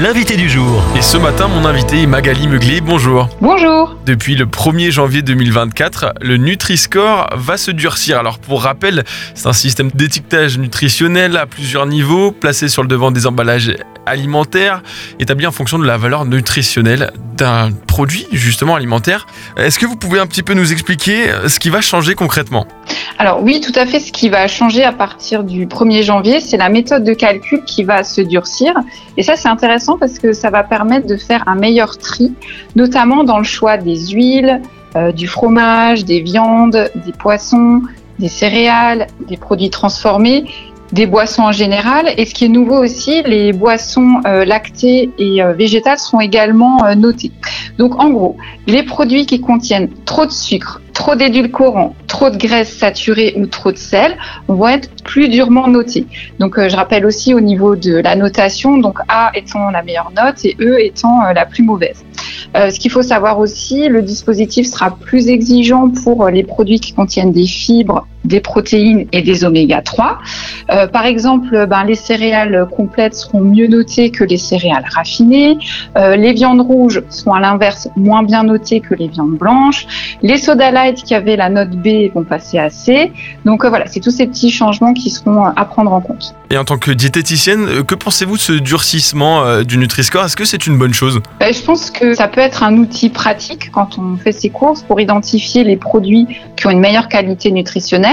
l'invité du jour. Et ce matin, mon invité est Magali Meugli. Bonjour. Bonjour. Depuis le 1er janvier 2024, le Nutri-Score va se durcir. Alors, pour rappel, c'est un système d'étiquetage nutritionnel à plusieurs niveaux, placé sur le devant des emballages alimentaires, établi en fonction de la valeur nutritionnelle d'un produit, justement alimentaire. Est-ce que vous pouvez un petit peu nous expliquer ce qui va changer concrètement? Alors oui, tout à fait. Ce qui va changer à partir du 1er janvier, c'est la méthode de calcul qui va se durcir. Et ça, c'est intéressant parce que ça va permettre de faire un meilleur tri, notamment dans le choix des huiles, euh, du fromage, des viandes, des poissons, des céréales, des produits transformés des boissons en général. Et ce qui est nouveau aussi, les boissons euh, lactées et euh, végétales seront également notées. Donc en gros, les produits qui contiennent trop de sucre, trop d'édulcorants, trop de graisse saturée ou trop de sel vont être plus durement notés. Donc euh, je rappelle aussi au niveau de la notation, donc A étant la meilleure note et E étant euh, la plus mauvaise. Euh, ce qu'il faut savoir aussi, le dispositif sera plus exigeant pour les produits qui contiennent des fibres, des protéines et des oméga 3. par exemple, ben, les céréales complètes seront mieux notées que les céréales raffinées. les viandes rouges seront à l'inverse moins bien notées que les viandes blanches. Les soda qui avaient la note B vont passer à C. Donc euh, voilà, c'est tous ces petits changements qui seront euh, à prendre en compte. Et en tant que diététicienne, euh, que pensez-vous de ce durcissement du Nutri-Score? Est-ce que c'est une bonne chose? Ben, Je pense que ça peut être un outil pratique quand on fait ses courses pour identifier les produits qui ont une meilleure qualité nutritionnelle,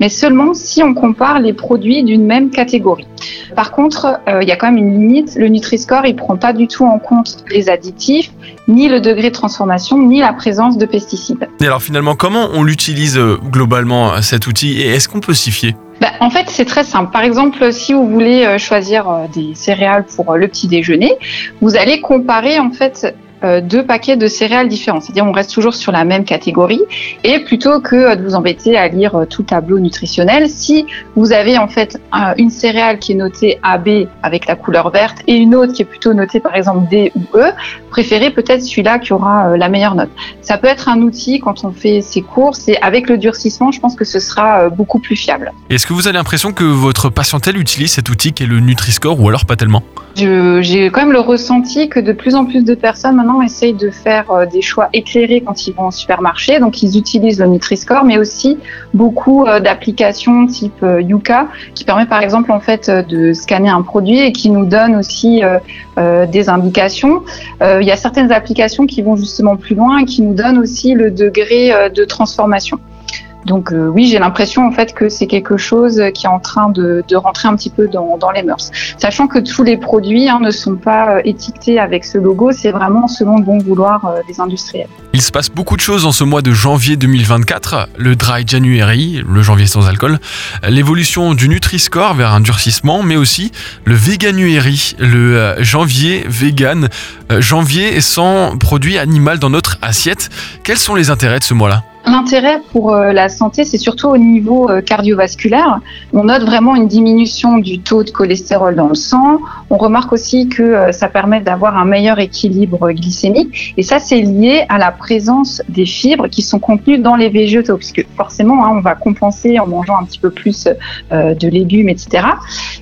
mais seulement si on compare les produits d'une même catégorie. Par contre, il y a quand même une limite. Le Nutri-Score, il prend pas du tout en compte les additifs, ni le degré de transformation, ni la présence de pesticides. Et alors finalement, comment on l'utilise euh, globalement euh, cet outil et est-ce qu'on peut s'y fier? Bah, en fait, c'est très simple. Par exemple, si vous voulez euh, choisir des céréales pour le petit déjeuner, vous allez comparer en fait euh, deux paquets de céréales différents. C'est-à-dire on reste toujours sur la même catégorie et plutôt que de vous embêter à lire euh, tout tableau nutritionnel, si vous avez en fait une céréale qui est notée AB avec la couleur verte et une autre qui est plutôt notée par exemple D ou E, préférez peut-être celui-là qui aura euh, la meilleure note. Ça peut être un outil quand on fait ses courses et avec le durcissement, je pense que ce sera beaucoup plus fiable. Est-ce que vous avez l'impression que votre patientèle utilise cet outil qui est le Nutri-Score ou alors pas tellement? J'ai quand même le ressenti que de plus en plus de personnes maintenant essayent de faire euh, des choix éclairés quand ils vont au supermarché. Donc, ils utilisent le Nutri-Score, mais aussi beaucoup euh, d'applications type euh, Yuka, qui permet par exemple en fait de scanner un produit et qui nous donne aussi des indications. Il y a certaines applications qui vont justement plus loin et qui nous donnent aussi le degré de transformation. Donc euh, oui, j'ai l'impression en fait que c'est quelque chose qui est en train de, rentrer un petit peu dans, les mœurs. Sachant que tous les produits hein, ne sont pas euh, étiquetés avec ce logo, c'est vraiment selon le bon vouloir euh, des industriels. Il se passe beaucoup de choses en ce mois de janvier 2024. Le Dry January, le janvier sans alcool, l'évolution du Nutri-Score vers un durcissement, mais aussi le Veganuary, le janvier vegan, janvier sans produit animal dans notre assiette. Quels sont les intérêts de ce mois-là? L'intérêt pour euh, la santé, c'est surtout au niveau euh, cardiovasculaire. On note vraiment une diminution du taux de cholestérol dans le sang. On remarque aussi que euh, ça permet d'avoir un meilleur équilibre glycémique. Et ça, c'est lié à la présence des fibres qui sont contenues dans les végétaux, puisque forcément, hein, on va compenser en mangeant un petit peu plus de légumes, etc.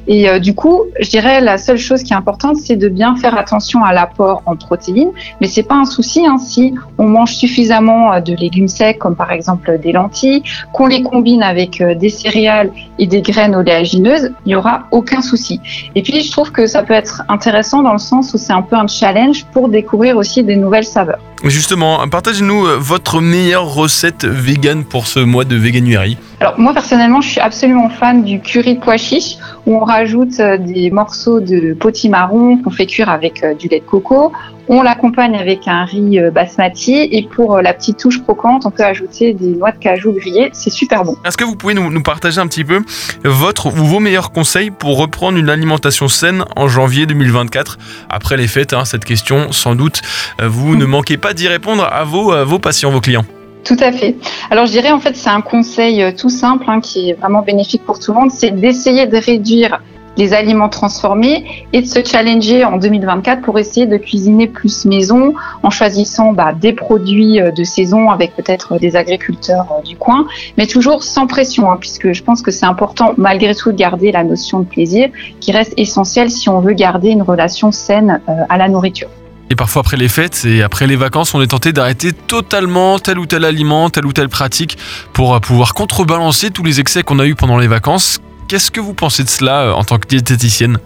Et du coup, je dirais la seule chose qui est importante, c'est de bien faire attention à l'apport en protéines. Mais c'est pas un souci hein, si on mange suffisamment de légumes secs comme par exemple des lentilles, qu'on les combine avec euh, des céréales et des graines oléagineuses, il n'y aura aucun souci. Et puis je trouve que ça peut être intéressant dans le sens où c'est un peu un challenge pour découvrir aussi des nouvelles saveurs. Justement, partagez-nous euh, votre meilleure recette vegan pour ce mois de Veganuary. Alors moi personnellement, je suis absolument fan du curry de pois chiche où on rajoute euh, des morceaux de potimarron qu'on fait cuire avec du lait de coco. On l'accompagne avec un riz euh, basmati et pour euh, la petite touche croquante, on peut ajouter des noix de cajou grillées. C'est super bon. Est-ce que vous pouvez nous, partager un petit peu votre ou vos meilleurs conseils pour reprendre une alimentation saine en janvier 2024 après les fêtes hein, Cette question, sans doute, euh, vous ne manquez pas d'y répondre à vos, vos patients, vos clients. Tout à fait. Alors je dirais en fait c'est un conseil tout simple hein, qui est vraiment bénéfique pour tout le monde, c'est d'essayer de réduire des aliments transformés et de se challenger en 2024 pour essayer de cuisiner plus maison en choisissant bah, des produits de saison avec peut-être des agriculteurs du coin, mais toujours sans pression, hein, puisque je pense que c'est important malgré tout de garder la notion de plaisir qui reste essentielle si on veut garder une relation saine à la nourriture. Et parfois après les fêtes et après les vacances, on est tenté d'arrêter totalement tel ou tel aliment, telle ou telle pratique pour euh, pouvoir contrebalancer tous les excès qu'on a eu pendant les vacances. Qu'est-ce que vous pensez de cela euh, en tant que diététicienne?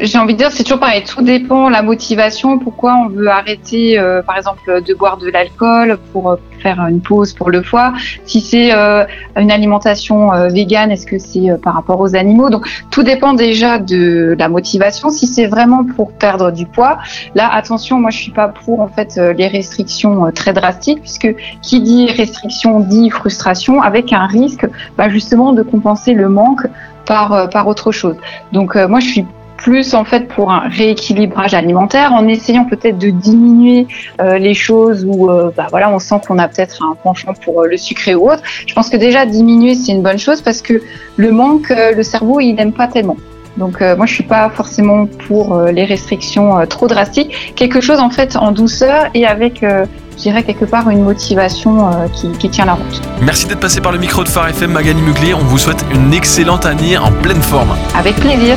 J'ai envie de dire, c'est toujours pareil. Tout dépend la motivation. Pourquoi on veut arrêter, euh, par exemple, de boire de l'alcool pour faire une pause pour le foie. Si c'est euh, une alimentation euh, végane, est-ce que c'est par rapport aux animaux? Donc tout dépend déjà de la motivation. Si c'est vraiment pour perdre du poids, là attention, moi je suis pas pour en fait les restrictions très drastiques puisque qui dit restriction dit frustration avec un risque bah, justement de compenser le manque par, par autre chose. Donc moi je suis plus en fait pour un rééquilibrage alimentaire en essayant peut-être de diminuer euh, les choses où euh, bah, voilà on sent qu'on a peut-être un penchant pour euh, le sucré ou autre. Je pense que déjà diminuer c'est une bonne chose parce que le manque le cerveau il n'aime pas tellement. Donc moi je suis pas forcément pour les restrictions trop drastiques, quelque chose en fait en douceur et avec je dirais quelque part une motivation qui, qui, tient la route. Merci d'être passé par le micro de Phare FM Magali Mugli. On vous souhaite une excellente année en pleine forme. Avec plaisir.